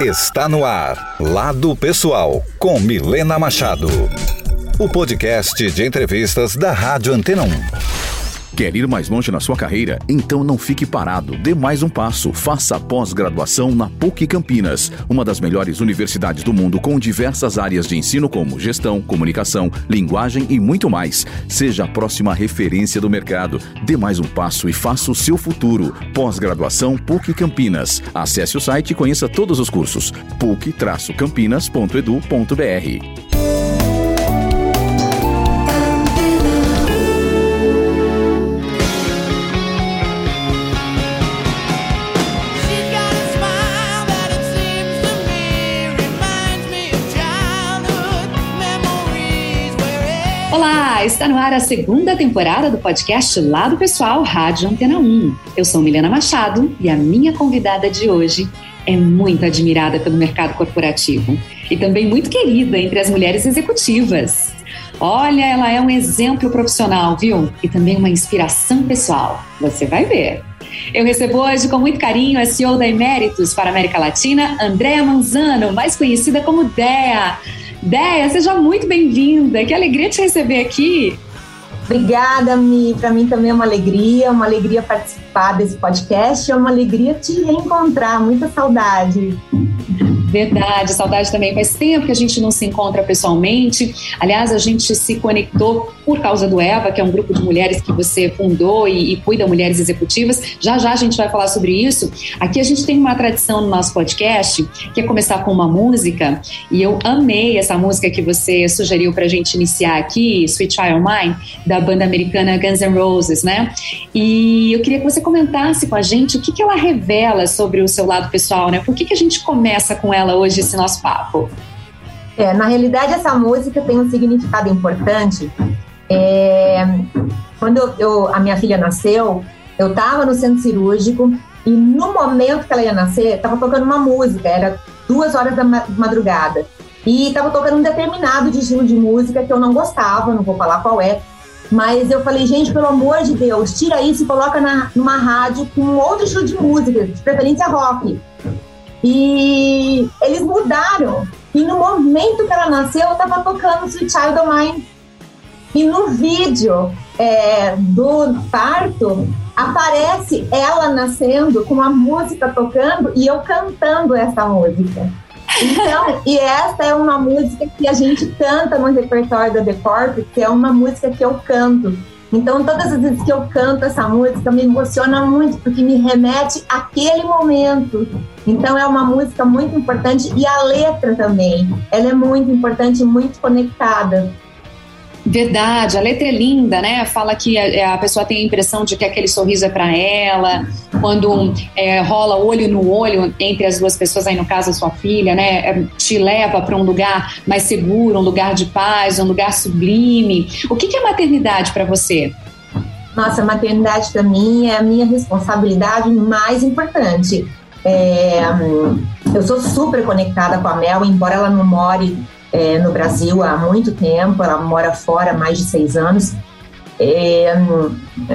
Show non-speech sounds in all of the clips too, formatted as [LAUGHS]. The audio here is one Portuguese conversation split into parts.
Está no ar, Lado Pessoal, com Milena Machado. O podcast de entrevistas da Rádio Antena 1. Quer ir mais longe na sua carreira? Então não fique parado. Dê mais um passo. Faça a pós-graduação na PUC Campinas, uma das melhores universidades do mundo com diversas áreas de ensino como gestão, comunicação, linguagem e muito mais. Seja a próxima referência do mercado. Dê mais um passo e faça o seu futuro. Pós-graduação PUC Campinas. Acesse o site e conheça todos os cursos. puc-campinas.edu.br. Está no ar a segunda temporada do podcast Lado Pessoal Rádio Antena 1. Eu sou Milena Machado e a minha convidada de hoje é muito admirada pelo mercado corporativo e também muito querida entre as mulheres executivas. Olha, ela é um exemplo profissional, viu? E também uma inspiração pessoal. Você vai ver. Eu recebo hoje com muito carinho a CEO da Eméritos para a América Latina, Andréa Manzano, mais conhecida como Dea. Dea, seja muito bem-vinda. Que alegria te receber aqui. Obrigada, Mi. Para mim também é uma alegria, uma alegria participar desse podcast, é uma alegria te reencontrar, muita saudade. Verdade, saudade também. Faz tempo que a gente não se encontra pessoalmente. Aliás, a gente se conectou por causa do EVA, que é um grupo de mulheres que você fundou e, e cuida mulheres executivas. Já já a gente vai falar sobre isso. Aqui a gente tem uma tradição no nosso podcast, que é começar com uma música. E eu amei essa música que você sugeriu para a gente iniciar aqui, Sweet Child Mine, da banda americana Guns N' Roses, né? E eu queria que você comentasse com a gente o que, que ela revela sobre o seu lado pessoal, né? Por que, que a gente começa com ela hoje, esse nosso papo? É, na realidade, essa música tem um significado importante. É, quando eu, eu- a minha filha nasceu, eu estava no centro cirúrgico e no momento que ela ia nascer, estava tocando uma música, era duas horas da ma- madrugada. E estava tocando um determinado de estilo de música que eu não gostava, não vou falar qual é. Mas eu falei, gente, pelo amor de Deus, tira isso e coloca na, numa rádio com outro estilo de música, de preferência rock. E eles mudaram. E no momento que ela nasceu, eu estava tocando Sweet Child of Mine. E no vídeo é, do parto, aparece ela nascendo com a música tocando e eu cantando essa música. Então, [LAUGHS] e essa é uma música que a gente canta no repertório da The Corp, que é uma música que eu canto. Então, todas as vezes que eu canto essa música, me emociona muito, porque me remete àquele momento. Então, é uma música muito importante e a letra também. Ela é muito importante e muito conectada. Verdade, a letra é linda, né? Fala que a, a pessoa tem a impressão de que aquele sorriso é para ela, quando é, rola olho no olho entre as duas pessoas, aí no caso a sua filha, né? é, Te leva para um lugar mais seguro, um lugar de paz, um lugar sublime. O que, que é maternidade para você? Nossa, a maternidade para mim é a minha responsabilidade mais importante. É, eu sou super conectada com a Mel, embora ela não more é, no Brasil há muito tempo, ela mora fora há mais de seis anos. É,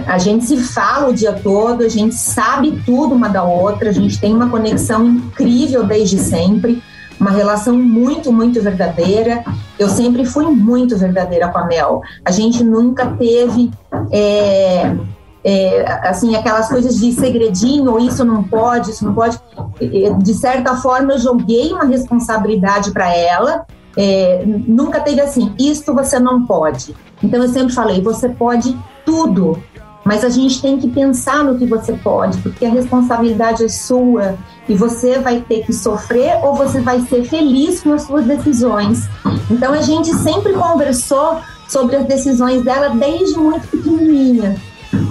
a gente se fala o dia todo, a gente sabe tudo uma da outra, a gente tem uma conexão incrível desde sempre, uma relação muito, muito verdadeira. Eu sempre fui muito verdadeira com a Mel. A gente nunca teve é, é, assim aquelas coisas de segredinho, isso não pode, isso não pode. De certa forma, eu joguei uma responsabilidade para ela. É, nunca teve assim, isto você não pode. Então eu sempre falei, você pode tudo, mas a gente tem que pensar no que você pode, porque a responsabilidade é sua e você vai ter que sofrer ou você vai ser feliz com as suas decisões. Então a gente sempre conversou sobre as decisões dela desde muito pequenininha.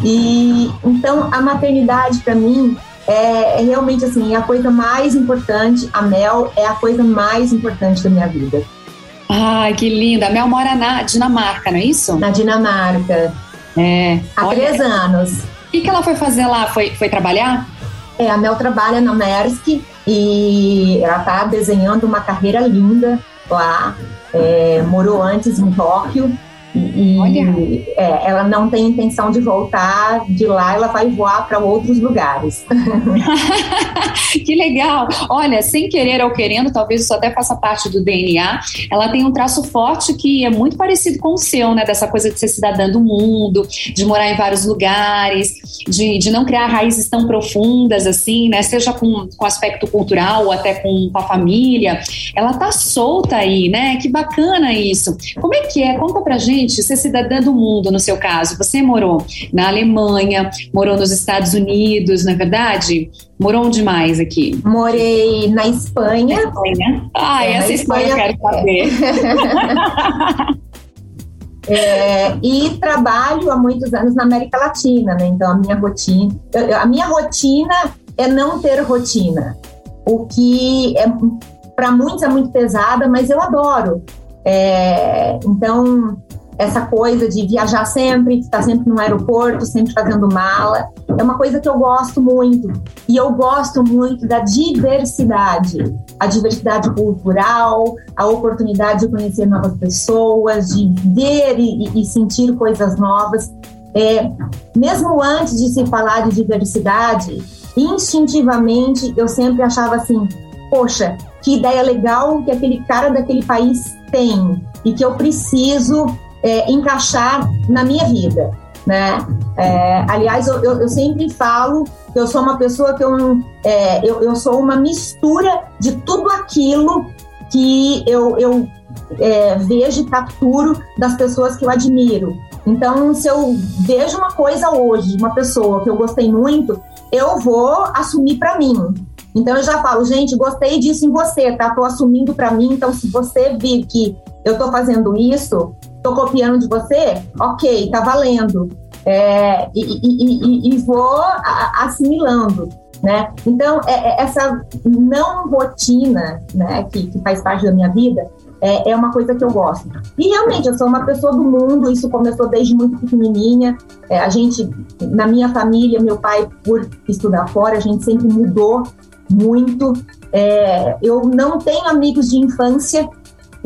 E então a maternidade para mim é, é realmente assim a coisa mais importante. A Mel é a coisa mais importante da minha vida. Ai, que linda. A Mel mora na Dinamarca, não é isso? Na Dinamarca, É. há Olha, três anos. O que, que ela foi fazer lá? Foi, foi trabalhar? É, a Mel trabalha na Maersk e ela está desenhando uma carreira linda lá. É, morou antes em Tóquio E, Olha. é, ela não tem intenção de voltar de lá, ela vai voar para outros lugares. [LAUGHS] que legal! Olha, sem querer ou querendo, talvez isso até faça parte do DNA. Ela tem um traço forte que é muito parecido com o seu, né? Dessa coisa de ser cidadã do mundo, de morar em vários lugares, de, de não criar raízes tão profundas assim, né? Seja com, com aspecto cultural ou até com, com a família. Ela tá solta aí, né? Que bacana isso. Como é que é? Conta pra gente, ser cidadã do mundo, no seu caso. Você morou na Alemanha, morou nos Estados Unidos, não é verdade? Morou onde mais aqui? Morei na Espanha, Espanha. Ah, É, essa na história eu Espanha- quero saber. [LAUGHS] É, e trabalho há muitos anos na América Latina, né? Então a minha rotina, a minha rotina é não ter rotina, o que é para muitos é muito pesada, mas eu adoro. É, então essa coisa de viajar sempre, estar sempre no aeroporto, sempre fazendo mala, é uma coisa que eu gosto muito. E eu gosto muito da diversidade, a diversidade cultural, a oportunidade de conhecer novas pessoas, de ver e, e sentir coisas novas. É, mesmo antes de se falar de diversidade, instintivamente eu sempre achava assim: poxa, que ideia legal que aquele cara daquele país tem e que eu preciso é, encaixar na minha vida, né? É, aliás, eu, eu, eu sempre falo que eu sou uma pessoa que eu, é, eu, eu sou uma mistura de tudo aquilo que eu, eu é, vejo e capturo das pessoas que eu admiro. Então, se eu vejo uma coisa hoje uma pessoa que eu gostei muito, eu vou assumir para mim. Então, eu já falo, gente, gostei disso em você, tá? Tô assumindo para mim. Então, se você vir que eu tô fazendo isso, tô copiando de você, ok, tá valendo. É, e, e- e- e vou assimilando, né? Então, é- é essa não rotina, né, que, que faz parte da minha vida, é, é uma coisa que eu gosto. E realmente, eu sou uma pessoa do mundo, isso começou desde muito pequenininha. É, a gente, na minha família, meu pai, por estudar fora, a gente sempre mudou muito. É, eu não tenho amigos de infância,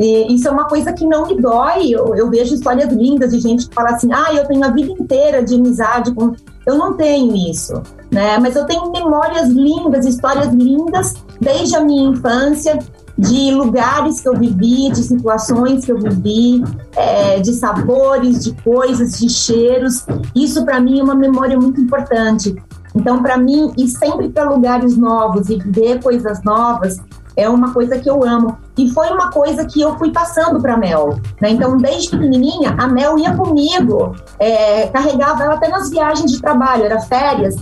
isso é uma coisa que não me dói. Eu, eu vejo histórias lindas de gente que fala assim: ah, eu tenho a vida inteira de amizade com. Eu não tenho isso, né? Mas eu tenho memórias lindas, histórias lindas desde a minha infância, de lugares que eu vivi, de situações que eu vivi, é, de sabores, de coisas, de cheiros. Isso para mim é uma memória muito importante. Então, para mim, ir sempre para lugares novos e ver coisas novas é uma coisa que eu amo. E foi uma coisa que eu fui passando para Mel. Né? Então, desde pequenininha, a Mel ia comigo, é, carregava ela até nas viagens de trabalho, era férias.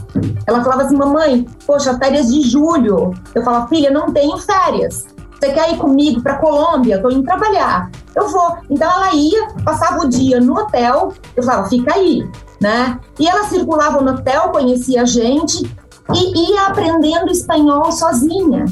Ela falava assim: Mamãe, poxa, férias de julho. Eu falava: Filha, não tenho férias. Você quer ir comigo para Colômbia? Estou indo trabalhar. Eu vou. Então ela ia, passava o dia no hotel. Eu falava: Fica aí, né? E ela circulava no hotel, conhecia a gente e ia aprendendo espanhol sozinha.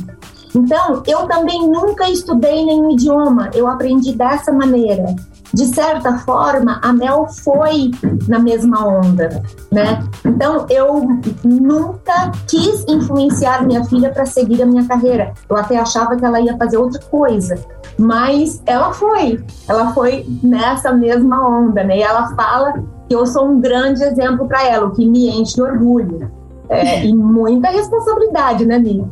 Então, eu também nunca estudei nenhum idioma, eu aprendi dessa maneira. De certa forma, a Mel foi na mesma onda, né? Então, eu nunca quis influenciar minha filha para seguir a minha carreira. Eu até achava que ela ia fazer outra coisa, mas ela foi. Ela foi nessa mesma onda, né? E ela fala que eu sou um grande exemplo para ela, o que me enche de orgulho. É, e muita responsabilidade, né, Mi?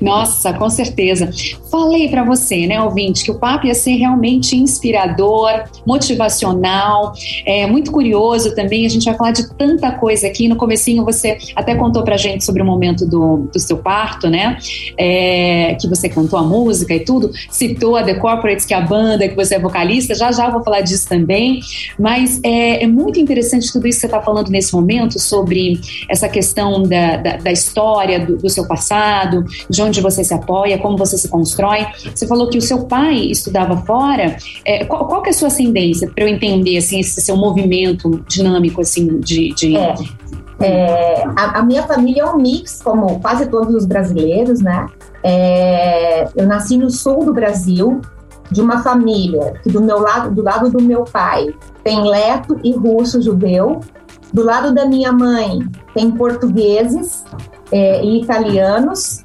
Nossa, com certeza. Falei para você, né, ouvinte, que o papo ia ser realmente inspirador, motivacional, é muito curioso também. A gente vai falar de tanta coisa aqui. No comecinho você até contou pra gente sobre o momento do, do seu parto, né? É, que você cantou a música e tudo, citou a The Corporates, que é a banda, que você é vocalista. Já já vou falar disso também. Mas é, é muito interessante tudo isso que você está falando nesse momento sobre essa questão da, da, da história do, do seu passado, de onde você se apoia, como você se constrói. Você falou que o seu pai estudava fora. É, qual, qual que é a sua ascendência para eu entender assim esse seu movimento dinâmico assim de, de... É. É, a, a minha família é um mix, como quase todos os brasileiros, né? É, eu nasci no sul do Brasil, de uma família que do meu lado, do lado do meu pai, tem leto e russo judeu. Do lado da minha mãe tem portugueses é, e italianos.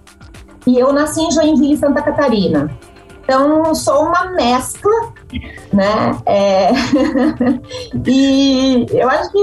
E eu nasci em Joinville, Santa Catarina. Então, sou uma mescla, né? É... [LAUGHS] e eu acho que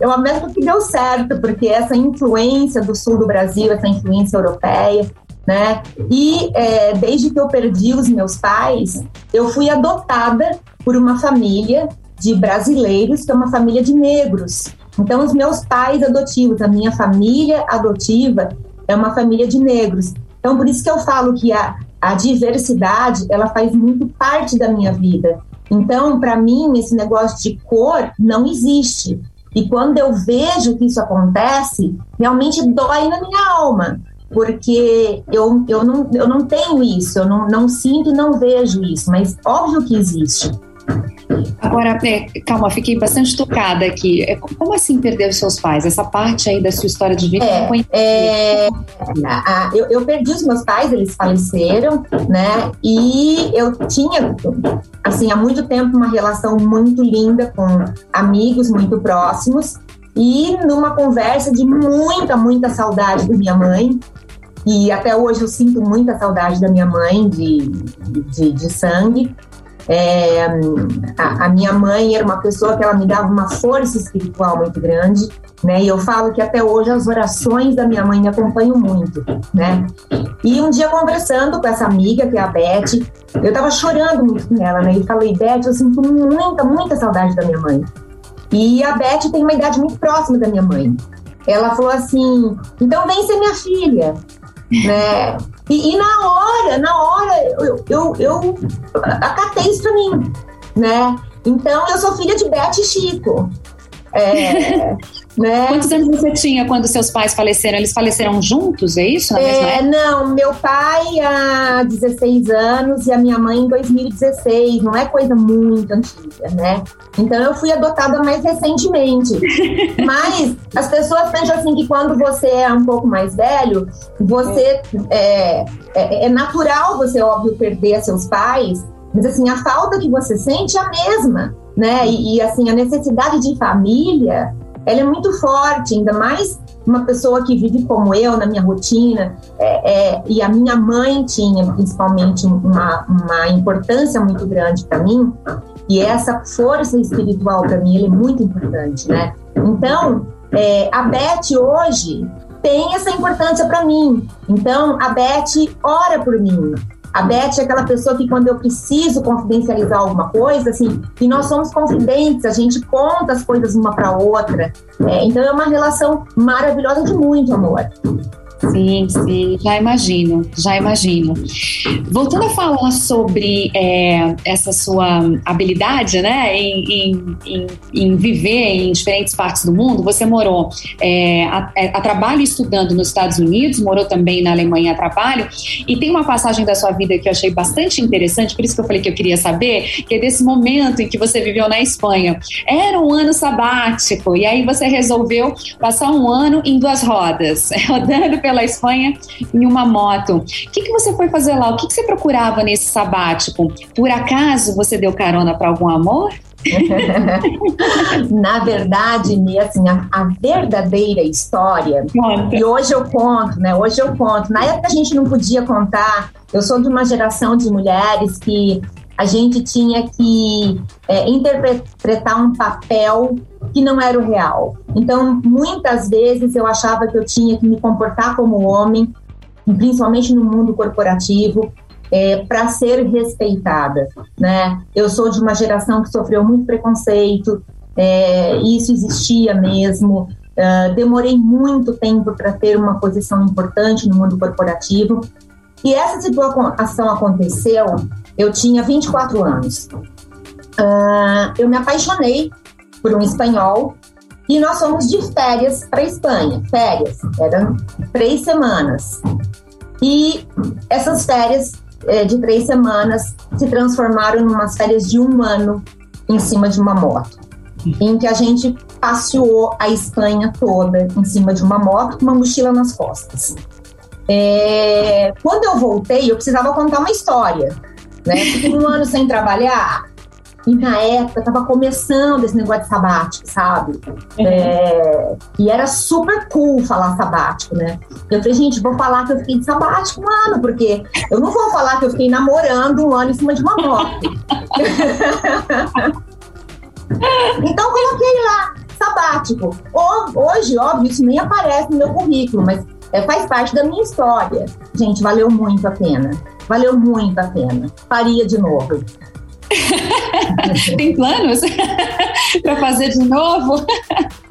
é uma mescla que deu certo, porque essa influência do sul do Brasil, essa influência europeia, né? E é, desde que eu perdi os meus pais, eu fui adotada por uma família de brasileiros, que é uma família de negros. Então, os meus pais adotivos, a minha família adotiva é uma família de negros. Então, por isso que eu falo que a, a diversidade, ela faz muito parte da minha vida. Então, para mim, esse negócio de cor não existe. E quando eu vejo que isso acontece, realmente dói na minha alma, porque eu, eu, não, eu não tenho isso, eu não, não sinto e não vejo isso, mas óbvio que existe. Agora, é, calma, fiquei bastante tocada aqui. É, Como assim perder os seus pais? Essa parte aí da sua história de vida não conhecia. É, a- a- eu, eu perdi os meus pais, eles faleceram, né? E eu tinha, assim, há muito tempo uma relação muito linda com amigos muito próximos. E numa conversa de muita, muita saudade da minha mãe, e até hoje eu sinto muita saudade da minha mãe de, de, de sangue. É, a, a minha mãe era uma pessoa que ela me dava uma força espiritual muito grande, né? E eu falo que até hoje as orações da minha mãe me acompanham muito, né? E um dia conversando com essa amiga, que é a Beth, eu tava chorando muito com ela, né? E falei, Beth, eu sinto muita, muita saudade da minha mãe. E a Beth tem uma idade muito próxima da minha mãe. Ela falou assim: então vem ser minha filha, [LAUGHS] né? E, e na hora, na hora, eu, eu, eu acatei isso pra mim, né? Então eu sou filha de Beth e Chico. É, [LAUGHS] né? Quantos anos você tinha quando seus pais faleceram? Eles faleceram juntos, é isso? É, não, meu pai há 16 anos e a minha mãe em 2016, não é coisa muito antiga, né? Então eu fui adotada mais recentemente. [LAUGHS] Mas as pessoas pensam assim que quando você é um pouco mais velho, você é, é, é natural você, óbvio, perder seus pais, mas assim, a falta que você sente é a mesma, né? E, e, assim, a necessidade de família, ela é muito forte, ainda mais uma pessoa que vive como eu, na minha rotina, é, é, e a minha mãe tinha principalmente uma, uma importância muito grande para mim, e essa força espiritual para mim é muito importante, né? Então, é, a Beth hoje tem essa importância para mim. Então, a Beth ora por mim. A Beth é aquela pessoa que quando eu preciso confidencializar alguma coisa, assim, e nós somos confidentes, a gente conta as coisas uma para outra. É, então é uma relação maravilhosa de muito amor. Sim, sim, já imagino, já imagino. Voltando a falar sobre é, essa sua habilidade, né, em, em, em, viver em diferentes partes do mundo, você morou é, a, a trabalho estudando nos Estados Unidos, morou também na Alemanha a trabalho, e tem uma passagem da sua vida que eu achei bastante interessante, por isso que eu falei que eu queria saber, que é desse momento em que você viveu na Espanha. Era um ano sabático, e aí você resolveu passar um ano em duas rodas, [LAUGHS] rodando pela Espanha em uma moto. O que, que você foi fazer lá? O que, que você procurava nesse sabático? Por acaso você deu carona para algum amor? [LAUGHS] Na verdade, Nê, assim, a, a verdadeira história Conta. E hoje eu conto, né? Hoje eu conto. Na época a gente não podia contar. Eu sou de uma geração de mulheres que a gente tinha que é, interpretar um papel que não era o real. Então, muitas vezes eu achava que eu tinha que me comportar como homem, principalmente no mundo corporativo, é, para ser respeitada, né? Eu sou de uma geração que sofreu muito preconceito, é, isso existia mesmo. Uh, demorei muito tempo para ter uma posição importante no mundo corporativo. E essa situação aconteceu, eu tinha 24 anos. Uh, eu me apaixonei por um espanhol e nós fomos de férias para Espanha. Férias, eram três semanas. E essas férias eh, de três semanas se transformaram em umas férias de um ano em cima de uma moto em que a gente passeou a Espanha toda em cima de uma moto com uma mochila nas costas. É, quando eu voltei, eu precisava contar uma história, né? Fiquei um ano sem trabalhar. E na época tava começando esse negócio de sabático, sabe? É, e era super cool falar sabático, né? Eu falei, gente, vou falar que eu fiquei de sabático um ano, porque eu não vou falar que eu fiquei namorando um ano em cima de uma moto. [LAUGHS] então coloquei lá, sabático. Ho- Hoje, óbvio, isso nem aparece no meu currículo, mas é, faz parte da minha história. Gente, valeu muito a pena. Valeu muito a pena. Faria de novo. [LAUGHS] [LAUGHS] Tem planos [LAUGHS] para fazer de novo?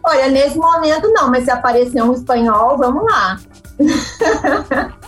Olha, nesse momento não, mas se aparecer um espanhol, vamos lá. [LAUGHS]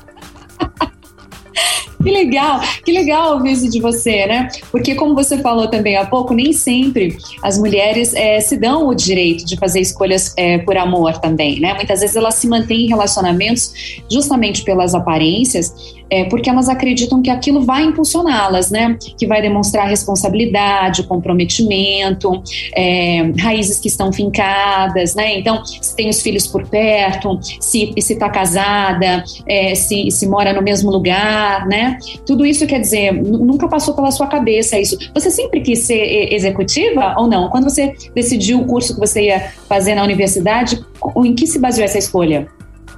Que legal, que legal ouvir isso de você, né? Porque, como você falou também há pouco, nem sempre as mulheres eh, se dão o direito de fazer escolhas eh, por amor também, né? Muitas vezes elas se mantêm em relacionamentos justamente pelas aparências, eh, porque elas acreditam que aquilo vai impulsioná-las, né? Que vai demonstrar responsabilidade, comprometimento, eh, raízes que estão fincadas, né? Então, se tem os filhos por perto, se está casada, eh, se, se mora no mesmo lugar, né? Tudo isso quer dizer, nu- nunca passou pela sua cabeça isso. Você sempre quis ser executiva ou não? Quando você decidiu o curso que você ia fazer na universidade, em que se baseou essa escolha?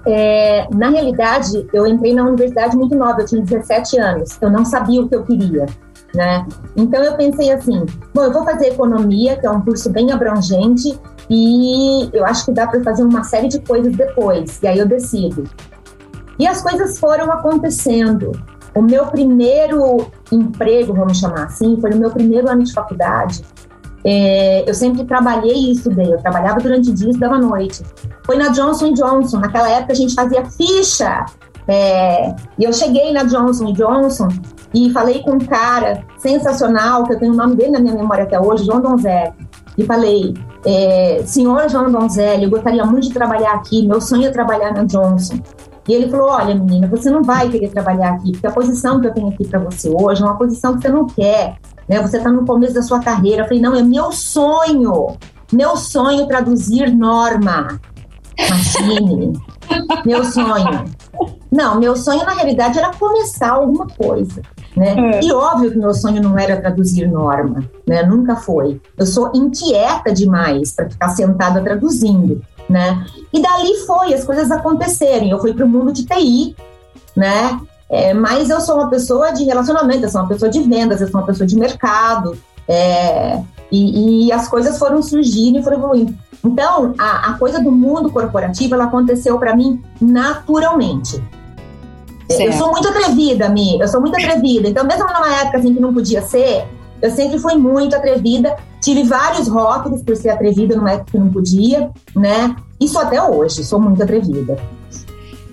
É, na realidade, eu entrei na universidade muito nova, eu tinha 17 anos. Eu não sabia o que eu queria, né? Então eu pensei assim, bom, eu vou fazer economia, que é um curso bem abrangente, e eu acho que dá para fazer uma série de coisas depois. E aí eu decido. E as coisas foram acontecendo. O meu primeiro emprego, vamos chamar assim, foi no meu primeiro ano de faculdade. É, eu sempre trabalhei e estudei. Eu trabalhava durante o dia e noite. Foi na Johnson Johnson. Naquela época a gente fazia ficha. É, e eu cheguei na Johnson Johnson e falei com um cara sensacional, que eu tenho o nome dele na minha memória até hoje, João Donzelli. E falei, é, senhor João Donzelli, eu gostaria muito de trabalhar aqui, meu sonho é trabalhar na Johnson. E ele falou, olha menina, você não vai querer trabalhar aqui, porque a posição que eu tenho aqui para você hoje é uma posição que você não quer, né? Você está no começo da sua carreira. Eu falei, não, é meu sonho, meu sonho traduzir norma. Imagine, [LAUGHS] meu sonho. Não, meu sonho na realidade era começar alguma coisa, né? É. E óbvio que meu sonho não era traduzir norma, né? Nunca foi. Eu sou inquieta demais para ficar sentada traduzindo, né? E dali foi as coisas acontecerem. Eu fui para o mundo de TI, né? É, mas eu sou uma pessoa de relacionamento, eu sou uma pessoa de vendas, eu sou uma pessoa de mercado, é, e, e as coisas foram surgindo e foram evoluindo. Então, a, a coisa do mundo corporativo, ela aconteceu para mim naturalmente. Eu Certo. sou muito atrevida, Mi, eu sou muito atrevida. Então, mesmo numa época assim que não podia ser, eu sempre fui muito atrevida. Tive vários rótulos por ser atrevida numa época que não podia, né? Isso até hoje, sou muito atrevida.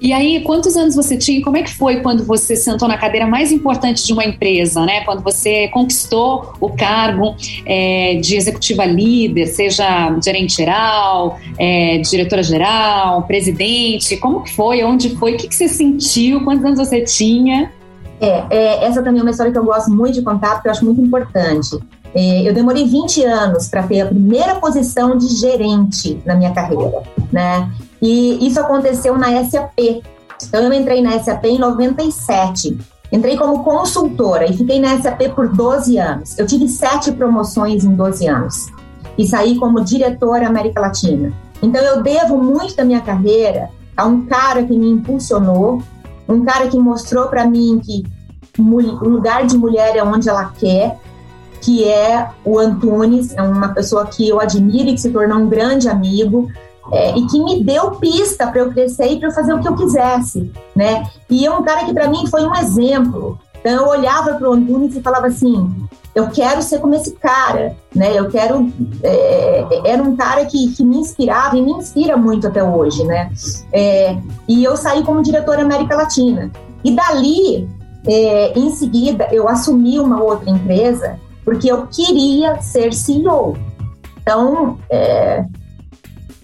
E aí, quantos anos você tinha? Como é que foi quando você sentou na cadeira mais importante de uma empresa, né? Quando você conquistou o cargo é, de executiva líder, seja gerente geral, é, diretora geral, presidente, como que foi? Onde foi? O que, que você sentiu? Quantos anos você tinha? É, é, essa também é uma história que eu gosto muito de contar, porque eu acho muito importante. É, eu demorei 20 anos para ter a primeira posição de gerente na minha carreira, né? E isso aconteceu na SAP. Então, eu entrei na SAP em 97. Entrei como consultora e fiquei na SAP por 12 anos. Eu tive sete promoções em 12 anos e saí como diretora América Latina. Então, eu devo muito da minha carreira a um cara que me impulsionou, um cara que mostrou para mim que o lugar de mulher é onde ela quer, que é o Antunes, é uma pessoa que eu admiro e que se tornou um grande amigo. é, e que me deu pista para eu crescer e para eu fazer o que eu quisesse, né? E é um cara que para mim foi um exemplo. Então eu olhava para o Antunes e falava assim: eu quero ser como esse cara, né? Eu quero. é, era um cara que, que me inspirava e me inspira muito até hoje, né? É, e eu saí como diretora América Latina. E dali, é, em seguida, eu assumi uma outra empresa porque eu queria ser CEO. Então, é,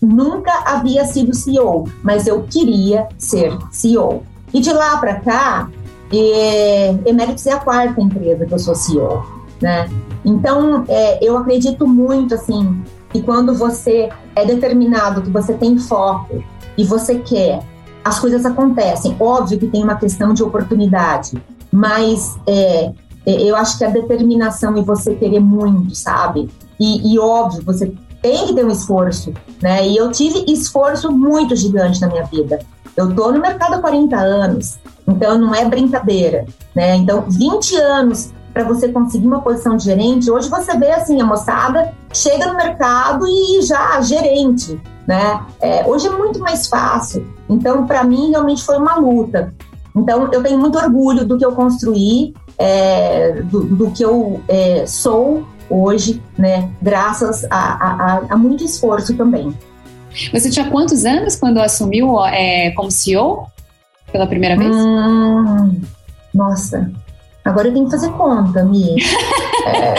nunca havia sido CEO, mas eu queria ser CEO. E de lá para cá, é, Emeritus é a quarta empresa que eu sou CEO, né? Então, é, eu acredito muito, assim, que quando você é determinado, que você tem foco e você quer, as coisas acontecem. Óbvio que tem uma questão de oportunidade, mas É, Eu acho que a determinação e você querer muito, sabe? E, e óbvio, você tem que ter um esforço, né? E eu tive esforço muito gigante na minha vida. Eu tô no mercado há 40 anos, então não é brincadeira, né? Então, 20 anos para você conseguir uma posição de gerente, hoje você vê assim, a moçada chega no mercado e já gerente, né? É, hoje é muito mais fácil. Então, para mim, realmente foi uma luta. Então, eu tenho muito orgulho do que eu construí, é, do, do que eu é, sou hoje, né? Graças a- a- a muito esforço também. Você tinha quantos anos quando assumiu é, como CEO pela primeira vez? Hum, nossa, agora eu tenho que fazer conta, Mi. [LAUGHS] É.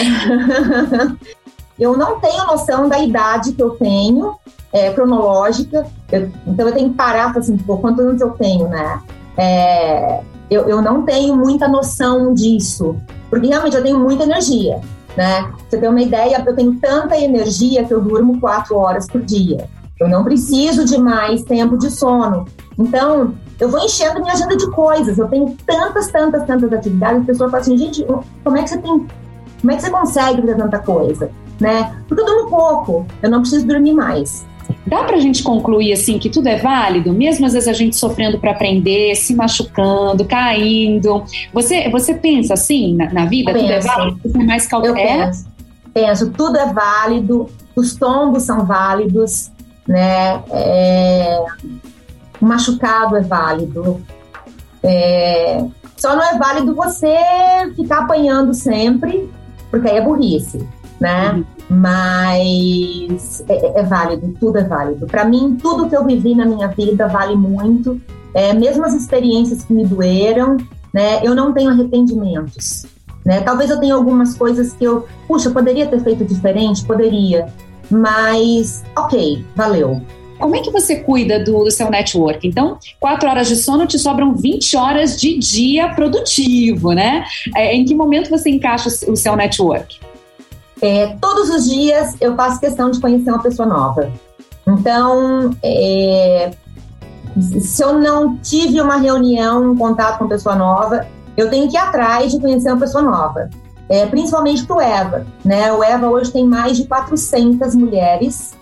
eu não tenho noção da idade que eu tenho, é, cronológica, eu- então eu tenho que parar assim, pô, quantos anos eu tenho, né? É, eu, eu não tenho muita noção disso, porque realmente eu tenho muita energia, né? Pra Você tem uma ideia, eu tenho tanta energia que eu durmo quatro horas por dia. Eu não preciso de mais tempo de sono. Então, eu vou enchendo minha agenda de coisas. Eu tenho tantas, tantas, tantas atividades. As pessoas falam assim, gente, como é que você tem. Como é que você consegue fazer tanta coisa? Né? Porque eu durmo pouco, eu não preciso dormir mais. Dá pra gente concluir assim que tudo é válido, mesmo às vezes a gente sofrendo para aprender, se machucando, caindo. Você, você pensa assim na, na vida? Tudo é Penso. válido? Você é mais Eu cautela? penso, penso, tudo é válido, os tombos são válidos, né? É, o machucado é válido. É, só não é válido você ficar apanhando sempre, porque aí é burrice, né? Uhum. Mas é, é válido, tudo é válido. Para mim, tudo que eu vivi na minha vida vale muito. É, mesmo as experiências que me doeram, né? Eu não tenho arrependimentos. Né? Talvez eu tenha algumas coisas que eu, puxa, poderia ter feito diferente, poderia, mas ok, valeu. Como é que você cuida do, do seu network? Então, quatro horas de sono te sobram 20 horas de dia produtivo, né? É, em que momento você encaixa o seu network? É, todos os dias eu faço questão de conhecer uma pessoa nova. Então, é, se eu não tive uma reunião, um contato com pessoa nova, eu tenho que ir atrás de conhecer uma pessoa nova. É, principalmente para o EVA. Né? O EVA hoje tem mais de 400 mulheres.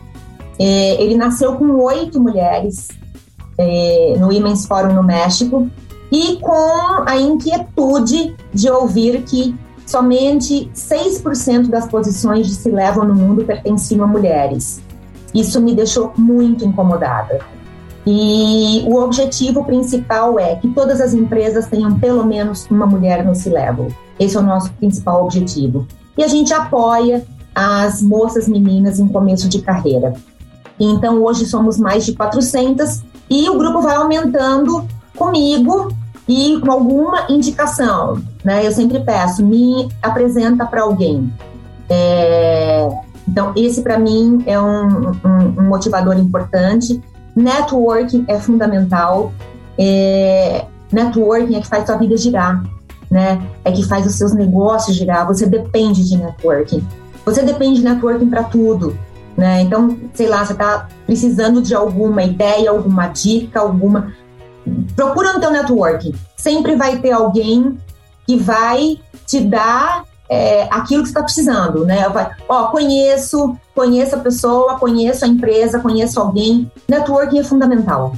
É, ele nasceu com oito mulheres é, no Women's Forum no México e com a inquietude de ouvir que somente 6% das posições de se levam no mundo pertenciam a mulheres. Isso me deixou muito incomodada. E o objetivo principal é que todas as empresas tenham pelo menos uma mulher no C-Level. Esse é o nosso principal objetivo. E a gente apoia as moças meninas em começo de carreira. Então, hoje somos mais de 400 e o grupo vai aumentando comigo e com alguma indicação. Né? Eu sempre peço, me apresenta para alguém. É, Então, esse para mim é um, um- um motivador importante. Networking é fundamental. É, Networking é que faz sua vida girar, né? É que faz os seus negócios girar. Você depende de networking. Você depende de networking para tudo, né? Então, sei lá, você está precisando de alguma ideia, alguma dica, alguma. Procura no teu networking. Sempre vai ter alguém que vai te dar é, aquilo que você está precisando, né? Vai, ó, conheço, conheço a pessoa, conheço a empresa, conheço alguém. Networking é fundamental.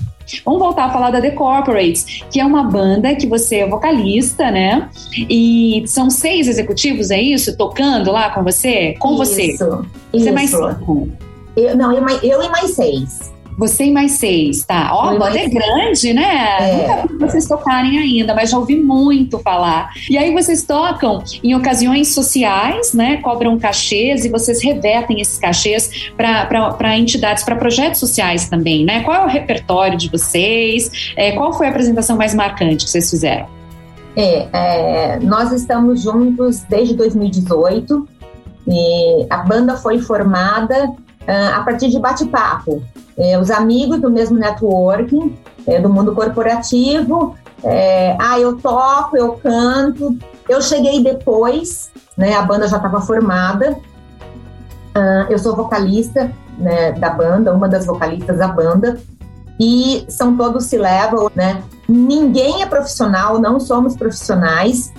Vamos voltar a falar da The Corporates, que é uma banda que você é vocalista, né? E são seis executivos, é isso? Tocando lá com você? Com você. Isso. Você é mais cinco. Eu, não, eu, eu e mais seis. Você e mais seis, tá? Ó, a banda é grande, né? É. Nunca vi vocês tocarem ainda, mas já ouvi muito falar. E aí vocês tocam em ocasiões sociais, né? Cobram cachês e vocês revertem esses cachês para entidades, para projetos sociais também, né? Qual é o repertório de vocês? É, qual foi a apresentação mais marcante que vocês fizeram? É, é, nós estamos juntos desde 2018 e a banda foi formada a partir de bate-papo. É, os amigos do mesmo networking, é, do mundo corporativo, é, ah, eu toco, eu canto. Eu cheguei depois, né, a banda já estava formada. Ah, eu sou vocalista né, da banda, uma das vocalistas da banda, e são todos se levam, né? Ninguém é profissional, não somos profissionais.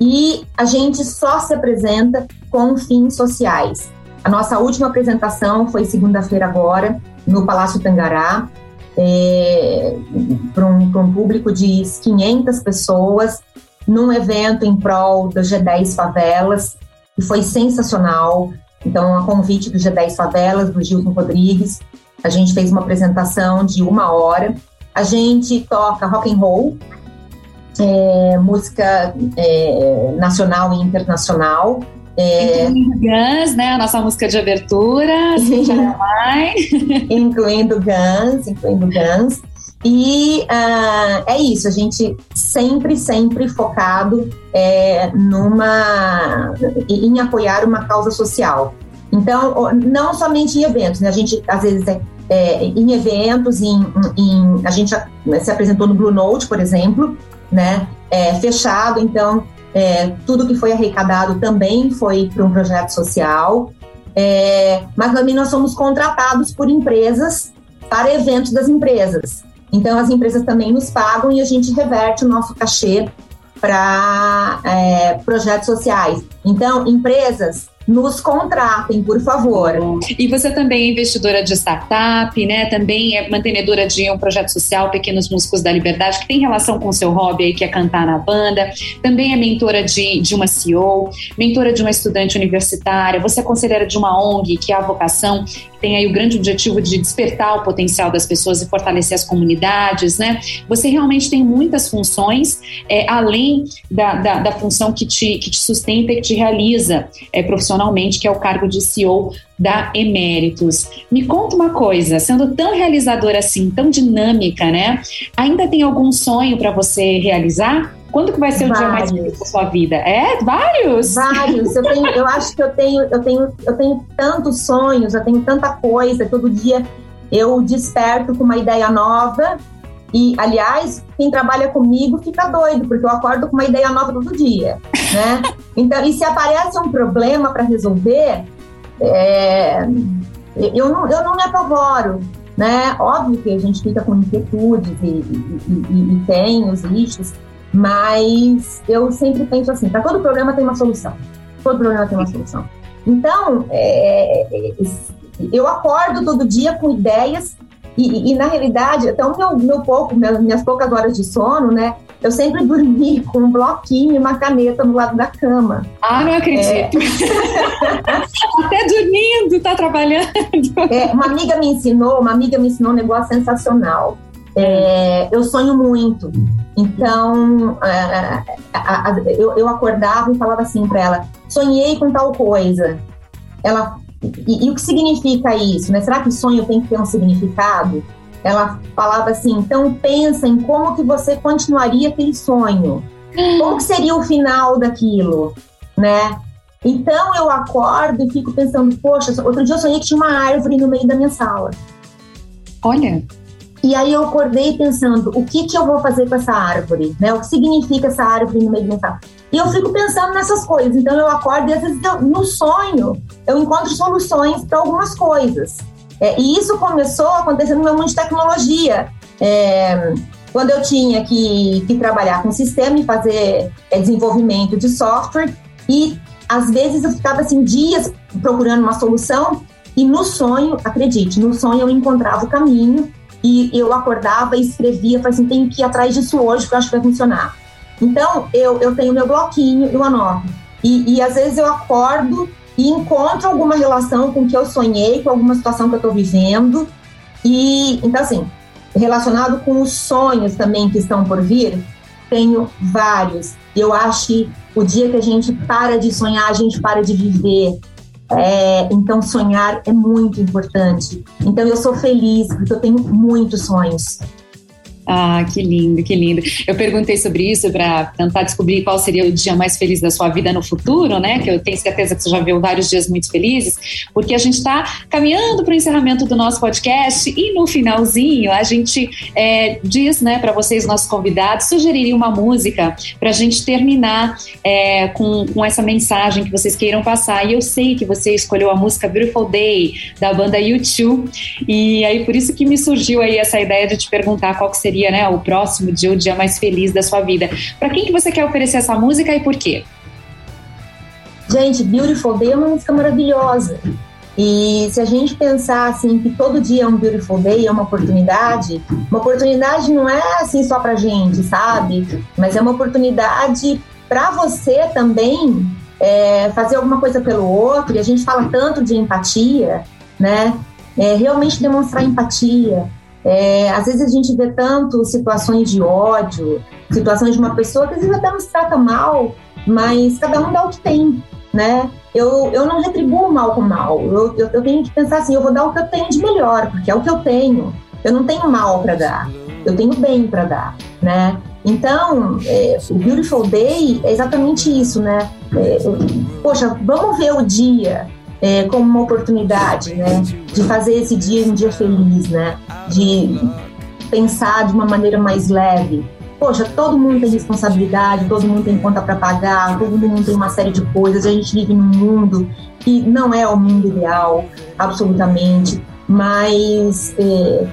e a gente só se apresenta com fins sociais. A nossa última apresentação foi segunda-feira agora, no Palácio Tangará, é, para um, um público de 500 pessoas, num evento em prol do G10 Favelas, que foi sensacional. Então, a convite do G10 Favelas, do Gilson Rodrigues, a gente fez uma apresentação de uma hora. A gente toca rock and roll, é, música é, nacional e internacional. É, Guns, né? A nossa música de abertura. Assim, já vai. [LAUGHS] incluindo Guns, incluindo Guns. E ah, é isso, a gente sempre, sempre focado é, numa em apoiar uma causa social. Então, não somente em eventos, né? A gente às vezes é, é, em eventos, em, em- a gente se apresentou no Blue Note, por exemplo, né? É, fechado, então é, tudo que foi arrecadado também foi para um projeto social. É, mas também nós somos contratados por empresas para eventos das empresas. Então as empresas também nos pagam e a gente reverte o nosso cachê para é, projetos sociais. Então, empresas, nos contratem, por favor. E você também é investidora de startup, né? Também é mantenedora de um projeto social, Pequenos Músicos da Liberdade, que tem relação com o seu hobby aí, que é cantar na banda. Também é mentora de, de uma CEO, mentora de uma estudante universitária. Você é conselheira de uma ONG, que é a vocação, que tem aí o grande objetivo de despertar o potencial das pessoas e fortalecer as comunidades, né? Você realmente tem muitas funções, é, além da, da, da função que te, que te sustenta e que te realiza é, profissionalmente, que é o cargo de CEO da Eméritos. Me conta uma coisa, sendo tão realizadora assim, tão dinâmica, né? Ainda tem algum sonho para você realizar? Quando que vai ser o dia mais Vários. feliz da sua vida? É? Vários? Vários. Eu, tenho, eu acho que eu tenho, eu tenho, eu tenho tantos sonhos, eu tenho tanta coisa. Todo dia eu desperto com uma ideia nova. E, aliás, quem trabalha comigo fica doido, porque eu acordo com uma ideia nova todo dia, né? [LAUGHS] Então, e se aparece um problema para resolver, é, eu, não, eu não me apavoro, né? Óbvio que a gente fica com inquietudes e, e, e- e tem os lixos, mas eu sempre penso assim: para todo problema tem uma solução. Todo problema tem uma solução. Então, é, é, eu acordo todo dia com ideias e, e- na realidade, até o meu, meu pouco, minhas poucas horas de sono, né? Eu sempre [LAUGHS] dormi com um bloquinho e uma caneta no lado da cama. Ah, não acredito. [LAUGHS] Até dormindo, tá trabalhando. É, uma amiga me ensinou, uma amiga me ensinou um negócio sensacional. É, eu sonho muito. Então, a- a- a- eu, eu acordava e falava assim para ela: sonhei com tal coisa. Ela, e, e o que significa isso? Né? Será que sonho tem que ter um significado? Ela falava assim: então pensa em como que você continuaria aquele sonho. Como que seria o final daquilo, né? Então eu acordo e fico pensando, poxa, outro dia eu sonhei que tinha uma árvore no meio da minha sala. Olha, E aí eu acordei pensando, o que que eu vou fazer com essa árvore? Né? O que significa essa árvore no meio da minha sala? E eu fico pensando nessas coisas. Então eu acordo e às vezes eu- no sonho eu encontro soluções para algumas coisas. É, e isso começou acontecendo no meu mundo de tecnologia. É, quando eu tinha que, que trabalhar com sistema e fazer é, desenvolvimento de software, e às vezes eu ficava assim dias procurando uma solução, e no sonho, acredite, no sonho eu encontrava o caminho, e eu acordava e escrevia, falei assim, tenho que ir atrás disso hoje, porque eu acho que vai funcionar. Então, eu, eu tenho meu bloquinho, eu anoto. E, e às vezes eu acordo e encontro alguma relação com o que eu sonhei, com alguma situação que eu estou vivendo. E então, assim, relacionado com os sonhos também que estão por vir, tenho vários. Eu acho que o dia que a gente para de sonhar, a gente para de viver. É, então, sonhar é muito importante. Então, eu sou feliz porque eu tenho muitos sonhos. Ah, que lindo, que lindo. Eu perguntei sobre isso para tentar descobrir qual seria o dia mais feliz da sua vida no futuro, né? Que eu tenho certeza que você já viu vários dias muito felizes, porque a gente está caminhando para o encerramento do nosso podcast e no finalzinho a gente é, diz, né, para vocês, nossos convidados, sugeriria uma música para a gente terminar é, com, com essa mensagem que vocês queiram passar. E eu sei que você escolheu a música Beautiful Day da banda U2 e aí por isso que me surgiu aí essa ideia de te perguntar qual que seria seria né, o próximo dia, o dia mais feliz da sua vida. Para quem que você quer oferecer essa música e por quê? Gente, Beautiful Day é uma música maravilhosa. E se a gente pensar assim que todo dia é um beautiful day, é uma oportunidade, uma oportunidade não é assim só pra gente, sabe? Mas é uma oportunidade para você também é, fazer alguma coisa pelo outro. E a gente fala tanto de empatia, né? É, realmente demonstrar empatia. É, às vezes a gente vê tanto situações de ódio, situações de uma pessoa que às vezes até nos trata mal, mas cada um dá o que tem, né? Eu, eu não retribuo mal com mal. Eu, eu, eu tenho que pensar assim, eu vou dar o que eu tenho de melhor, porque é o que eu tenho. Eu não tenho mal para dar, eu tenho bem para dar, né? Então, é, o Beautiful Day é exatamente isso, né? É, poxa, vamos ver o dia é, como uma oportunidade, né? De fazer esse dia um dia feliz, né? De pensar de uma maneira mais leve. Poxa, todo mundo tem responsabilidade, todo mundo tem conta para pagar, todo mundo tem uma série de coisas. A gente vive num mundo que não é o mundo ideal, absolutamente, mas é,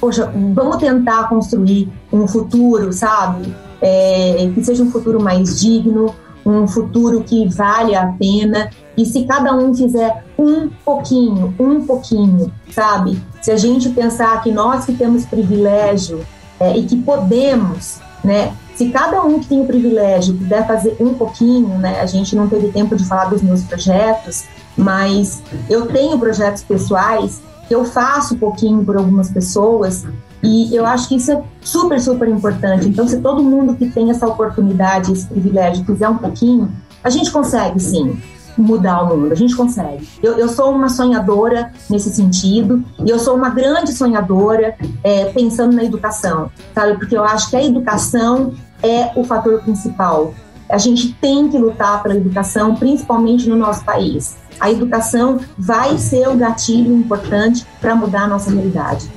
poxa, vamos tentar construir um futuro, sabe? É, que seja um futuro mais digno, um futuro que vale a pena. E se cada um fizer um pouquinho, um pouquinho, sabe? Se a gente pensar que nós que temos privilégio é, e que podemos, né? Se cada um que tem o privilégio puder fazer um pouquinho, né? A gente não teve tempo de falar dos meus projetos, mas eu tenho projetos pessoais que eu faço um pouquinho por algumas pessoas e eu acho que isso é super, super importante. Então, se todo mundo que tem essa oportunidade, esse privilégio, fizer um pouquinho, a gente consegue sim mudar o mundo, a gente consegue. Eu, eu sou uma sonhadora nesse sentido, e eu sou uma grande sonhadora é, pensando na educação, sabe? Porque eu acho que a educação é o fator principal. A gente tem que lutar pela educação, principalmente no nosso país. A educação vai ser o gatilho importante para mudar a nossa realidade.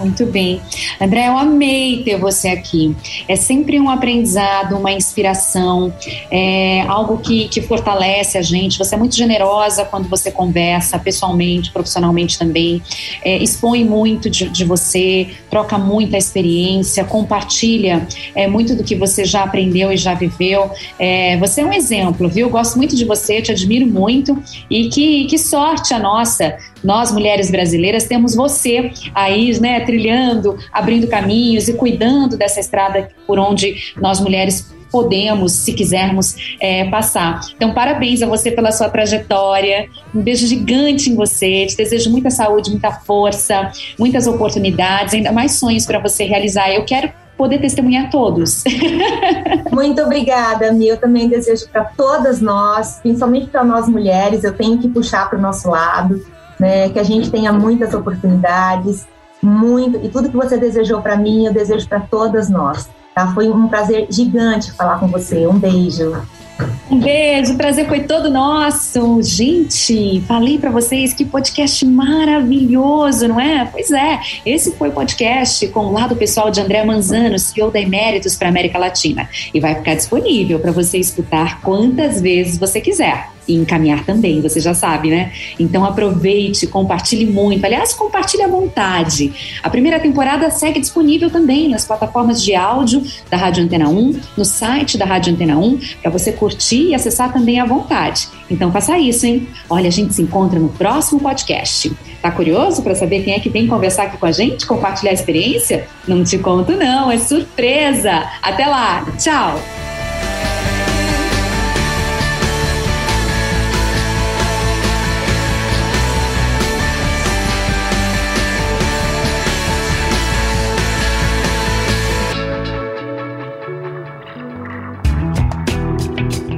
Muito bem. André, eu amei ter você aqui. É sempre um aprendizado, uma inspiração, é algo que, que fortalece a gente. Você é muito generosa quando você conversa, pessoalmente, profissionalmente também. É, expõe muito de, de, você, troca muita experiência, compartilha é, muito do que você já aprendeu e já viveu. É, você é um exemplo, viu? Gosto muito de você, te admiro muito. E que, que sorte a nossa nós, mulheres brasileiras, temos você aí, né, trilhando, abrindo caminhos e cuidando dessa estrada por onde nós mulheres podemos, se quisermos, é, passar. Então, parabéns a você pela sua trajetória. Um beijo gigante em você. Te desejo muita saúde, muita força, muitas oportunidades, ainda mais sonhos para você realizar. Eu quero poder testemunhar todos. [LAUGHS] Muito obrigada, Mi. Eu também desejo para todas nós, principalmente para nós mulheres, eu tenho que puxar para o nosso lado, né? Que a gente tenha muitas oportunidades, muito e tudo que você desejou para mim, eu desejo para todas nós. Tá? Foi um prazer gigante falar com você. Um beijo. Um beijo, o prazer foi todo nosso. Gente, falei para vocês que podcast maravilhoso, não é? Pois é, esse foi o podcast com o lado pessoal de André Manzano, CEO da Eméritos para América Latina. E vai ficar disponível para você escutar quantas vezes você quiser e encaminhar também, você já sabe, né? Então aproveite, compartilhe muito. Aliás, compartilhe à vontade. A primeira temporada segue disponível também nas plataformas de áudio da Rádio Antena 1, no site da Rádio Antena 1, para você curtir e acessar também à vontade. Então faça isso, hein? Olha, a gente se encontra no próximo podcast. Tá curioso para saber quem é que vem conversar aqui com a gente, compartilhar a experiência? Não te conto não, é surpresa. Até lá. Tchau.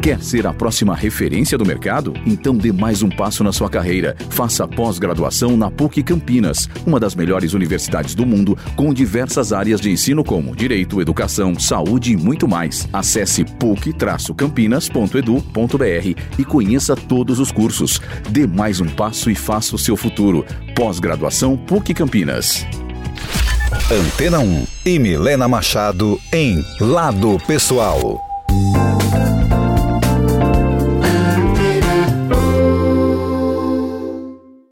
Quer ser a próxima referência do mercado? Então dê mais um passo na sua carreira. Faça pós-graduação na PUC Campinas, uma das melhores universidades do mundo, com diversas áreas de ensino como direito, educação, saúde e muito mais. Acesse puc-campinas.edu.br e conheça todos os cursos. Dê mais um passo e faça o seu futuro. Pós-graduação PUC Campinas. Antena 1 e Milena Machado em Lado Pessoal.